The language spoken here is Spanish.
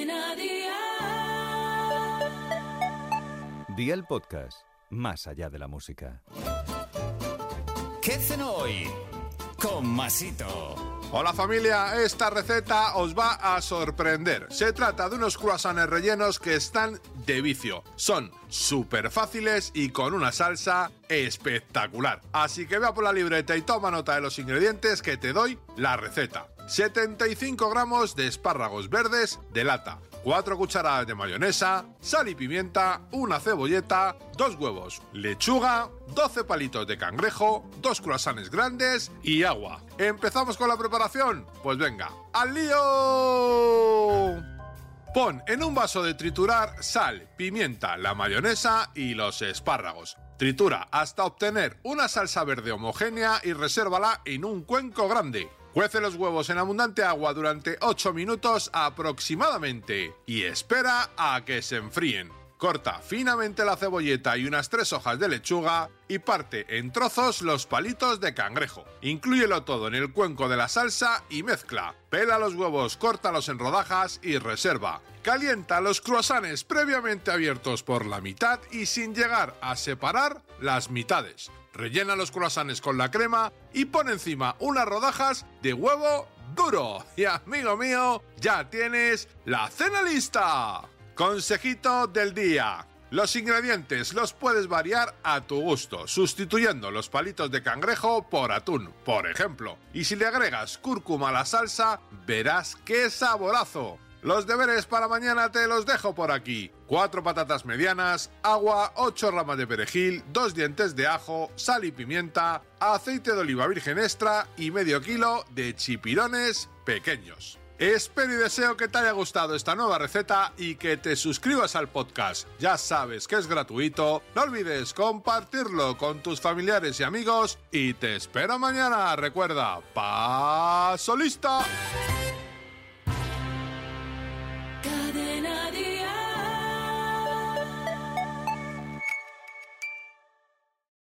Cadena Dial. Día el podcast, más allá de la música. ¿Qué hacen hoy? Con Masito. Hola familia, esta receta os va a sorprender. Se trata de unos croissants rellenos que están de vicio. Son súper fáciles y con una salsa espectacular. Así que vea por la libreta y toma nota de los ingredientes que te doy la receta. 75 gramos de espárragos verdes de lata, 4 cucharadas de mayonesa, sal y pimienta, una cebolleta, 2 huevos, lechuga, 12 palitos de cangrejo, 2 croissants grandes y agua. ¿Empezamos con la preparación? Pues venga, ¡al lío! Pon en un vaso de triturar sal, pimienta, la mayonesa y los espárragos. Tritura hasta obtener una salsa verde homogénea y resérvala en un cuenco grande. Cuece los huevos en abundante agua durante 8 minutos aproximadamente y espera a que se enfríen. Corta finamente la cebolleta y unas 3 hojas de lechuga y parte en trozos los palitos de cangrejo. Inclúyelo todo en el cuenco de la salsa y mezcla. Pela los huevos, córtalos en rodajas y reserva. Calienta los croissants previamente abiertos por la mitad y sin llegar a separar las mitades. Rellena los croissants con la crema y pon encima unas rodajas de huevo duro. Y amigo mío, ya tienes la cena lista. Consejito del día. Los ingredientes los puedes variar a tu gusto, sustituyendo los palitos de cangrejo por atún, por ejemplo. Y si le agregas cúrcuma a la salsa, verás qué saborazo. Los deberes para mañana te los dejo por aquí. 4 patatas medianas, agua, 8 ramas de perejil, 2 dientes de ajo, sal y pimienta, aceite de oliva virgen extra y medio kilo de chipirones pequeños. Espero y deseo que te haya gustado esta nueva receta y que te suscribas al podcast. Ya sabes que es gratuito. No olvides compartirlo con tus familiares y amigos y te espero mañana. Recuerda, paso lista.